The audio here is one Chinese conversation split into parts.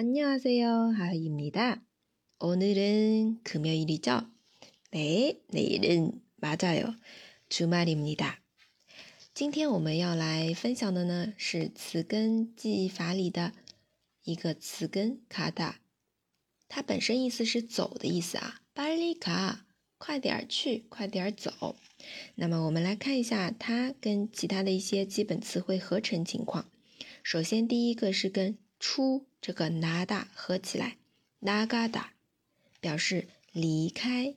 안녕하세요. 하하입니다. 오늘은 금요일이죠? 네, 내일은 맞아요. 주말입니다. 今天我们要来分享的呢是词根记法里的一个词根卡达，它本身意思是走的意思啊，巴里卡，快点去，快点走。那么我们来看一下它跟其他的一些基本词汇合成情况。首先第一个是跟 出这个나다合起来，나가다表示离开。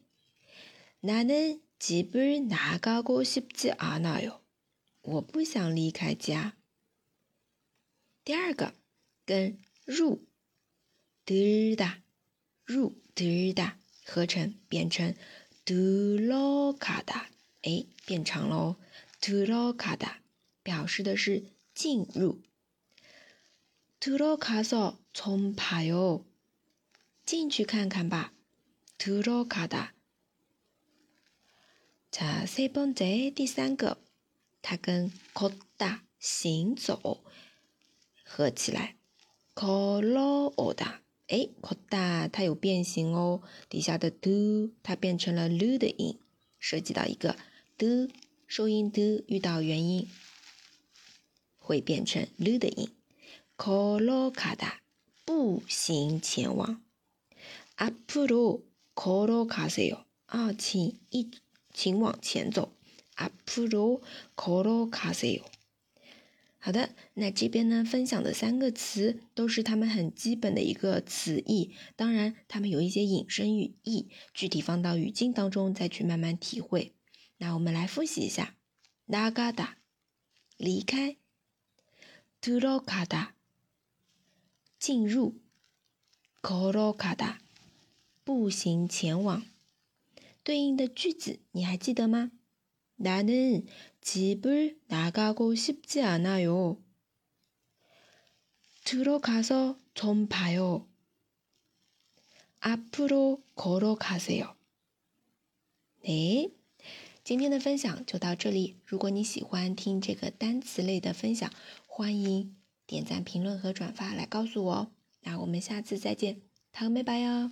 나는집을나가고싶지않아 요。 我不想离开家。第二个跟入들다入들다合成变成들어가 다， 哎，变长喽。들어가다表示的是进入。 들어가서좀봐 요。 进去看看吧。들어가 다。 자세번째第三个，它跟걷다行走合起来，걸어오 다。 哎，걷다它有变形哦，底下的 do 它变成了 lu 的音，涉及到一个 do 收音 do 遇到元音会变成 lu 的音。 걸어가 다， 步行前往。앞으로걸어가세 요。 啊，请一，请往前走。앞으로걸어가세 요。 好的，那这边呢分享的三个词都是他们很基本的一个词义，当然他们有一些引申语义，具体放到语境当中再去慢慢体会。那我们来复习一下：나가 다， 离开；들어가 다， 进入；걸어가 다， 步行前往。对应的句子你还记得吗？나는집을나가고싶지않아 요。 들어가서좀봐 요。 앞으로걸어가세 요。 哎，今天的分享就到这里。如果你喜欢听这个单词类的分享，欢迎 点赞、评论和转发来告诉我哦。那我们下次再见，糖拜拜哟。